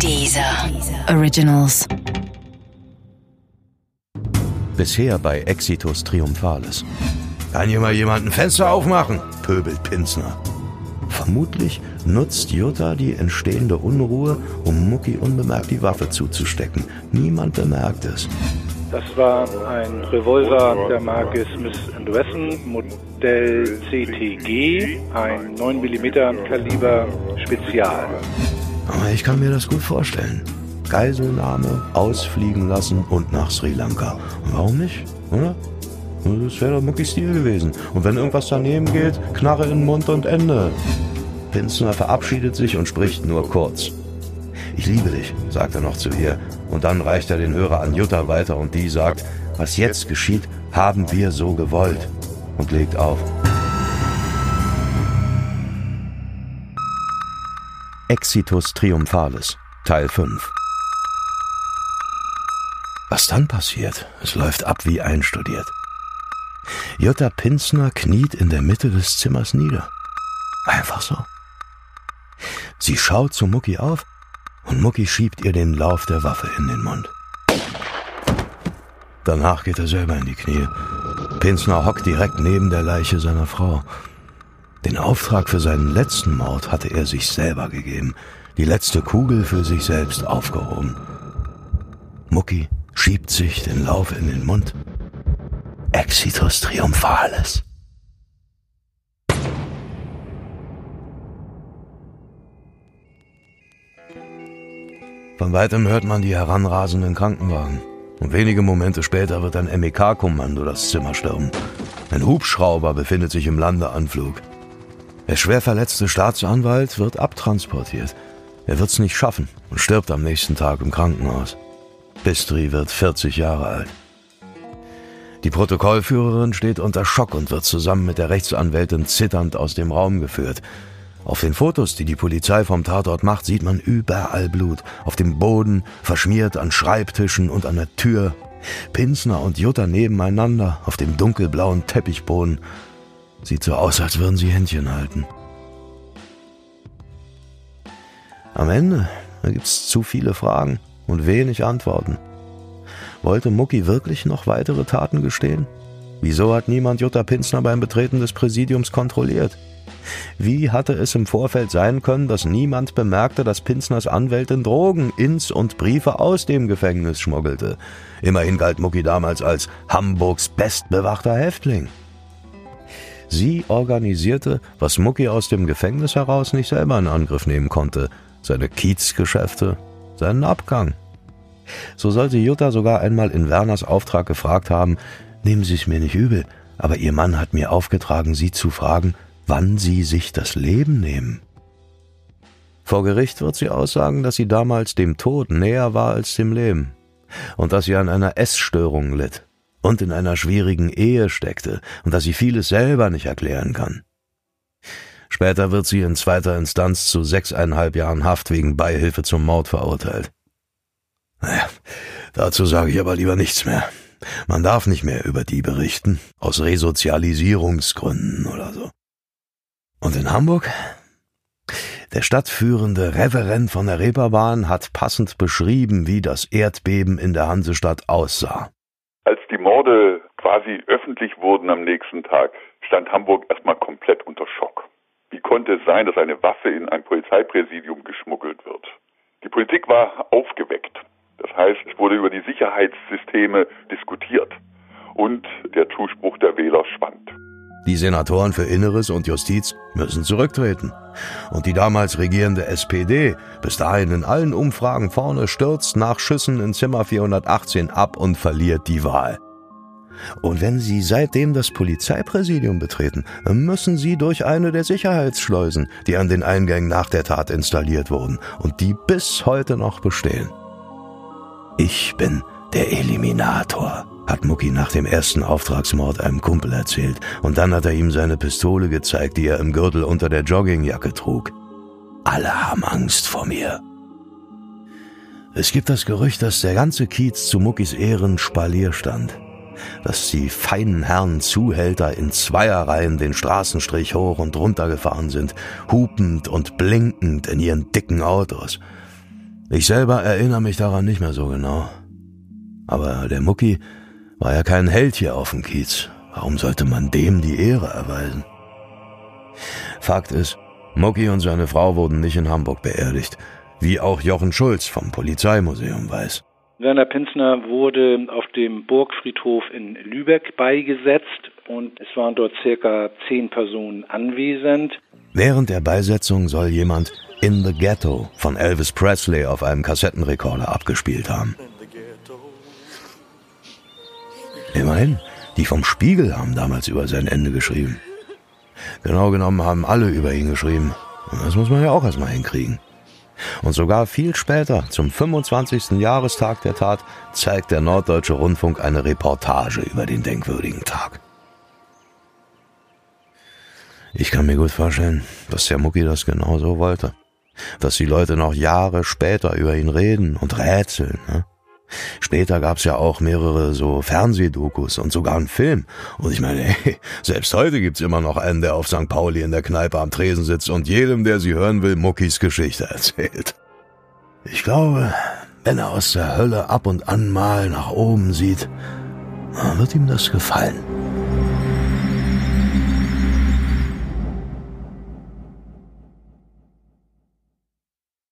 Dieser Originals. Bisher bei Exitus Triumphalis. Kann hier mal jemand ein Fenster aufmachen? pöbelt Pinsner. Vermutlich nutzt Jutta die entstehende Unruhe, um Mucki unbemerkt die Waffe zuzustecken. Niemand bemerkt es. Das war ein Revolver der Marke Smith Wesson, Modell CTG, ein 9 mm Kaliber Spezial. Aber ich kann mir das gut vorstellen. Geiselnahme, ausfliegen lassen und nach Sri Lanka. Warum nicht, oder? Das wäre doch Muckis Stil gewesen. Und wenn irgendwas daneben geht, Knarre in Mund und Ende. Pinsner verabschiedet sich und spricht nur kurz. Ich liebe dich, sagt er noch zu ihr. Und dann reicht er den Hörer an Jutta weiter und die sagt, was jetzt geschieht, haben wir so gewollt. Und legt auf. Exitus Triumphalis, Teil 5 Was dann passiert, es läuft ab wie einstudiert. Jutta Pinsner kniet in der Mitte des Zimmers nieder. Einfach so. Sie schaut zu Mucki auf und Mucki schiebt ihr den Lauf der Waffe in den Mund. Danach geht er selber in die Knie. Pinsner hockt direkt neben der Leiche seiner Frau. Den Auftrag für seinen letzten Mord hatte er sich selber gegeben, die letzte Kugel für sich selbst aufgehoben. Mucki schiebt sich den Lauf in den Mund. Exitus triumphalis. Von weitem hört man die heranrasenden Krankenwagen. Und wenige Momente später wird ein MEK-Kommando das Zimmer stürmen. Ein Hubschrauber befindet sich im Landeanflug. Der schwer verletzte Staatsanwalt wird abtransportiert. Er wird's nicht schaffen und stirbt am nächsten Tag im Krankenhaus. Bistri wird 40 Jahre alt. Die Protokollführerin steht unter Schock und wird zusammen mit der Rechtsanwältin zitternd aus dem Raum geführt. Auf den Fotos, die die Polizei vom Tatort macht, sieht man überall Blut. Auf dem Boden, verschmiert an Schreibtischen und an der Tür. Pinsner und Jutta nebeneinander auf dem dunkelblauen Teppichboden. Sieht so aus, als würden sie Händchen halten. Am Ende gibt's zu viele Fragen und wenig Antworten. Wollte Mucki wirklich noch weitere Taten gestehen? Wieso hat niemand Jutta Pinsner beim Betreten des Präsidiums kontrolliert? Wie hatte es im Vorfeld sein können, dass niemand bemerkte, dass Pinsners Anwältin Drogen ins und Briefe aus dem Gefängnis schmuggelte? Immerhin galt Mucki damals als Hamburgs bestbewachter Häftling. Sie organisierte, was Mucki aus dem Gefängnis heraus nicht selber in Angriff nehmen konnte, seine Kiezgeschäfte, seinen Abgang. So sollte Jutta sogar einmal in Werners Auftrag gefragt haben, nehmen Sie es mir nicht übel, aber Ihr Mann hat mir aufgetragen, Sie zu fragen, wann sie sich das Leben nehmen. Vor Gericht wird sie aussagen, dass sie damals dem Tod näher war als dem Leben und dass sie an einer Essstörung litt und in einer schwierigen Ehe steckte und dass sie vieles selber nicht erklären kann. Später wird sie in zweiter Instanz zu sechseinhalb Jahren Haft wegen Beihilfe zum Mord verurteilt. Naja, dazu sage ich aber lieber nichts mehr. Man darf nicht mehr über die berichten, aus Resozialisierungsgründen oder so. Und in Hamburg? Der stadtführende Reverend von der Reeperbahn hat passend beschrieben, wie das Erdbeben in der Hansestadt aussah. Als die Morde quasi öffentlich wurden am nächsten Tag, stand Hamburg erstmal komplett unter Schock. Wie konnte es sein, dass eine Waffe in ein Polizeipräsidium geschmuggelt wird? Die Politik war aufgeweckt. Das heißt, es wurde über die Sicherheitssysteme diskutiert und der Zuspruch der Wähler schwand. Die Senatoren für Inneres und Justiz müssen zurücktreten. Und die damals regierende SPD, bis dahin in allen Umfragen vorne, stürzt nach Schüssen in Zimmer 418 ab und verliert die Wahl. Und wenn Sie seitdem das Polizeipräsidium betreten, müssen Sie durch eine der Sicherheitsschleusen, die an den Eingängen nach der Tat installiert wurden und die bis heute noch bestehen. Ich bin der Eliminator hat Mucki nach dem ersten Auftragsmord einem Kumpel erzählt, und dann hat er ihm seine Pistole gezeigt, die er im Gürtel unter der Joggingjacke trug. Alle haben Angst vor mir. Es gibt das Gerücht, dass der ganze Kiez zu Muckis Ehren Spalier stand, dass die feinen Herren Zuhälter in Zweierreihen den Straßenstrich hoch und runter gefahren sind, hupend und blinkend in ihren dicken Autos. Ich selber erinnere mich daran nicht mehr so genau. Aber der Mucki war ja kein Held hier auf dem Kiez. Warum sollte man dem die Ehre erweisen? Fakt ist, Mucki und seine Frau wurden nicht in Hamburg beerdigt, wie auch Jochen Schulz vom Polizeimuseum weiß. Werner Pinsner wurde auf dem Burgfriedhof in Lübeck beigesetzt und es waren dort circa zehn Personen anwesend. Während der Beisetzung soll jemand In the Ghetto von Elvis Presley auf einem Kassettenrekorder abgespielt haben. Immerhin, die vom Spiegel haben damals über sein Ende geschrieben. Genau genommen haben alle über ihn geschrieben. Und das muss man ja auch erstmal hinkriegen. Und sogar viel später, zum 25. Jahrestag der Tat, zeigt der Norddeutsche Rundfunk eine Reportage über den denkwürdigen Tag. Ich kann mir gut vorstellen, dass der Mucki das genau so wollte. Dass die Leute noch Jahre später über ihn reden und rätseln. Ne? Später gab's ja auch mehrere so Fernsehdokus und sogar einen Film. Und ich meine, ey, selbst heute gibt's immer noch einen, der auf St. Pauli in der Kneipe am Tresen sitzt und jedem, der sie hören will, Muckis Geschichte erzählt. Ich glaube, wenn er aus der Hölle ab und an mal nach oben sieht, wird ihm das gefallen.